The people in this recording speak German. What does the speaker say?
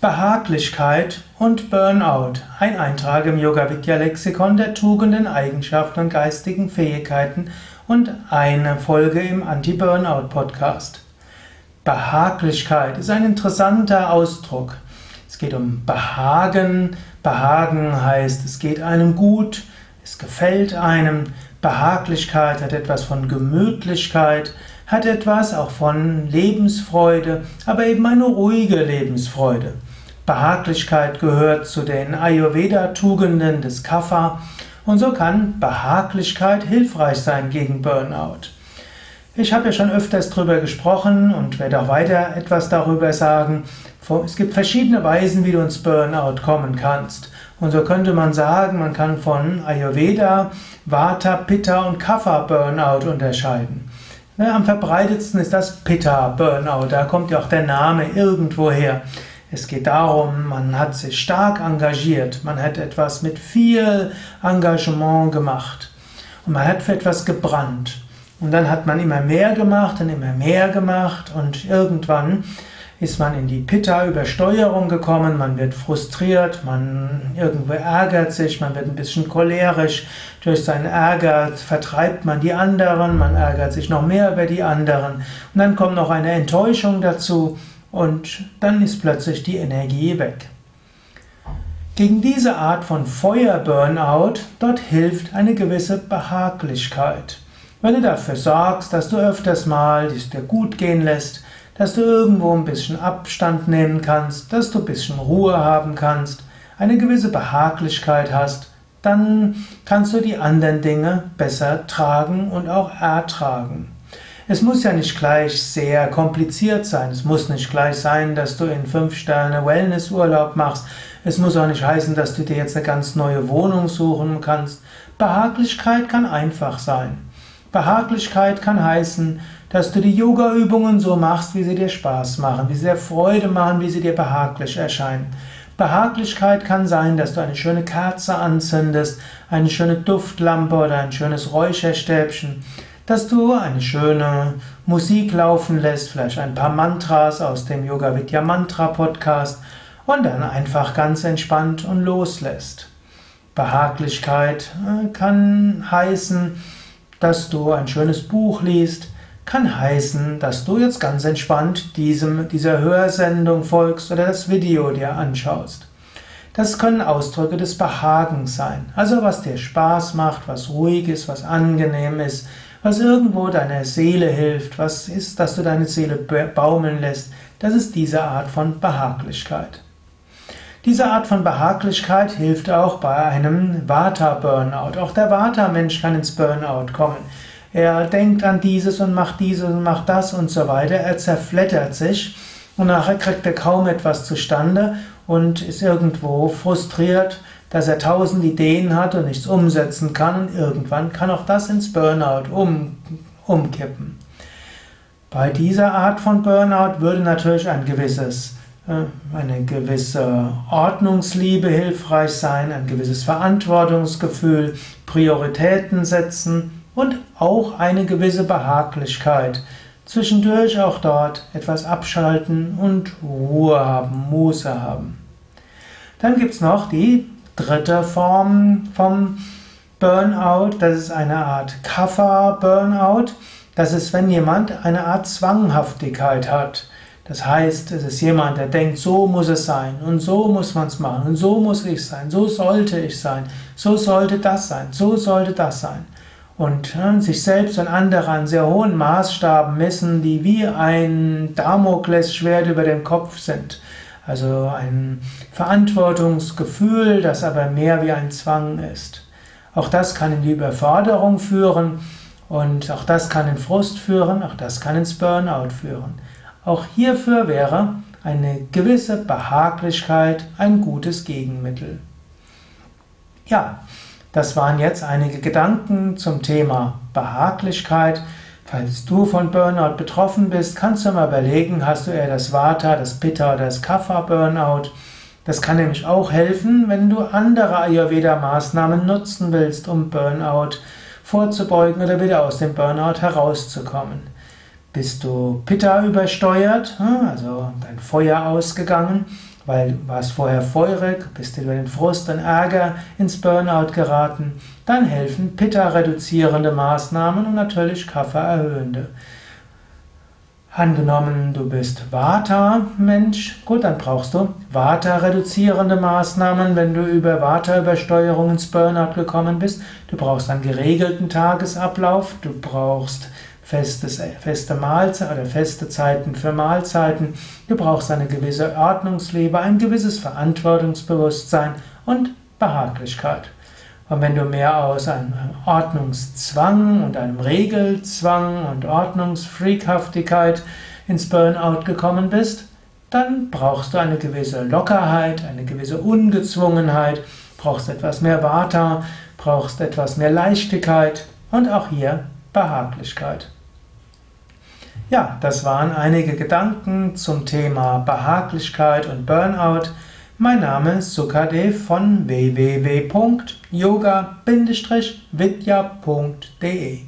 Behaglichkeit und Burnout. Ein Eintrag im Yoga Vidya Lexikon der Tugenden, Eigenschaften und geistigen Fähigkeiten und eine Folge im Anti-Burnout Podcast. Behaglichkeit ist ein interessanter Ausdruck. Es geht um Behagen. Behagen heißt, es geht einem gut, es gefällt einem. Behaglichkeit hat etwas von Gemütlichkeit, hat etwas auch von Lebensfreude, aber eben eine ruhige Lebensfreude. Behaglichkeit gehört zu den Ayurveda-Tugenden des Kapha und so kann Behaglichkeit hilfreich sein gegen Burnout. Ich habe ja schon öfters darüber gesprochen und werde auch weiter etwas darüber sagen. Es gibt verschiedene Weisen, wie du ins Burnout kommen kannst. Und so könnte man sagen, man kann von Ayurveda, Vata, Pitta und Kapha Burnout unterscheiden. Am verbreitetsten ist das Pitta Burnout. Da kommt ja auch der Name irgendwo her. Es geht darum, man hat sich stark engagiert, man hat etwas mit viel Engagement gemacht und man hat für etwas gebrannt. Und dann hat man immer mehr gemacht und immer mehr gemacht und irgendwann ist man in die Pitta-Übersteuerung gekommen, man wird frustriert, man irgendwo ärgert sich, man wird ein bisschen cholerisch. Durch seinen Ärger vertreibt man die anderen, man ärgert sich noch mehr über die anderen. Und dann kommt noch eine Enttäuschung dazu und dann ist plötzlich die Energie weg. Gegen diese Art von Feuer-Burnout, dort hilft eine gewisse Behaglichkeit. Wenn du dafür sorgst, dass du öfters mal es dir gut gehen lässt, dass du irgendwo ein bisschen Abstand nehmen kannst, dass du ein bisschen Ruhe haben kannst, eine gewisse Behaglichkeit hast, dann kannst du die anderen Dinge besser tragen und auch ertragen. Es muss ja nicht gleich sehr kompliziert sein. Es muss nicht gleich sein, dass du in 5-Sterne-Wellness-Urlaub machst. Es muss auch nicht heißen, dass du dir jetzt eine ganz neue Wohnung suchen kannst. Behaglichkeit kann einfach sein. Behaglichkeit kann heißen, dass du die Yoga-Übungen so machst, wie sie dir Spaß machen, wie sie dir Freude machen, wie sie dir behaglich erscheinen. Behaglichkeit kann sein, dass du eine schöne Kerze anzündest, eine schöne Duftlampe oder ein schönes Räucherstäbchen dass du eine schöne Musik laufen lässt, vielleicht ein paar Mantras aus dem Yoga Vidya Mantra Podcast und dann einfach ganz entspannt und loslässt. Behaglichkeit äh, kann heißen, dass du ein schönes Buch liest, kann heißen, dass du jetzt ganz entspannt diesem, dieser Hörsendung folgst oder das Video dir anschaust. Das können Ausdrücke des Behagens sein, also was dir Spaß macht, was ruhig ist, was angenehm ist, was irgendwo deiner Seele hilft, was ist, dass du deine Seele baumeln lässt, das ist diese Art von Behaglichkeit. Diese Art von Behaglichkeit hilft auch bei einem Vata-Burnout. Auch der Vata-Mensch kann ins Burnout kommen. Er denkt an dieses und macht dieses und macht das und so weiter. Er zerflettert sich und nachher kriegt er kaum etwas zustande und ist irgendwo frustriert, dass er tausend Ideen hat und nichts umsetzen kann und irgendwann kann auch das ins Burnout um, umkippen. Bei dieser Art von Burnout würde natürlich ein gewisses, äh, eine gewisse Ordnungsliebe hilfreich sein, ein gewisses Verantwortungsgefühl, Prioritäten setzen und auch eine gewisse Behaglichkeit. Zwischendurch auch dort etwas abschalten und Ruhe haben, Muße haben. Dann gibt es noch die dritte Form vom Burnout, das ist eine Art Kapha-Burnout. Das ist, wenn jemand eine Art Zwanghaftigkeit hat. Das heißt, es ist jemand, der denkt, so muss es sein und so muss man es machen und so muss ich sein, so sollte ich sein, so sollte das sein, so sollte das sein. Und ja, sich selbst und andere an sehr hohen Maßstaben messen, die wie ein Damoklesschwert über dem Kopf sind. Also ein Verantwortungsgefühl, das aber mehr wie ein Zwang ist. Auch das kann in die Überforderung führen und auch das kann in Frust führen, auch das kann ins Burnout führen. Auch hierfür wäre eine gewisse Behaglichkeit ein gutes Gegenmittel. Ja, das waren jetzt einige Gedanken zum Thema Behaglichkeit. Falls du von Burnout betroffen bist, kannst du mal überlegen, hast du eher das Vata, das Pitta oder das Kapha Burnout. Das kann nämlich auch helfen, wenn du andere Ayurveda-Maßnahmen nutzen willst, um Burnout vorzubeugen oder wieder aus dem Burnout herauszukommen. Bist du Pitta übersteuert, hm, also dein Feuer ausgegangen, weil du warst vorher feurig, bist über den Frust und Ärger ins Burnout geraten, dann helfen Pitta-reduzierende Maßnahmen und natürlich Kaffer-erhöhende. Angenommen, du bist Vata-Mensch, gut, dann brauchst du Vata-reduzierende Maßnahmen, wenn du über Vata-Übersteuerung ins Burnout gekommen bist. Du brauchst einen geregelten Tagesablauf, du brauchst festes, feste Mahlzeiten oder feste Zeiten für Mahlzeiten. Du brauchst eine gewisse Ordnungsliebe, ein gewisses Verantwortungsbewusstsein und Behaglichkeit. Und wenn du mehr aus einem Ordnungszwang und einem Regelzwang und Ordnungsfreakhaftigkeit ins Burnout gekommen bist, dann brauchst du eine gewisse Lockerheit, eine gewisse Ungezwungenheit, brauchst etwas mehr Vata, brauchst etwas mehr Leichtigkeit und auch hier Behaglichkeit. Ja, das waren einige Gedanken zum Thema Behaglichkeit und Burnout. Mein Name ist Sukadev von www.yoga-vidya.de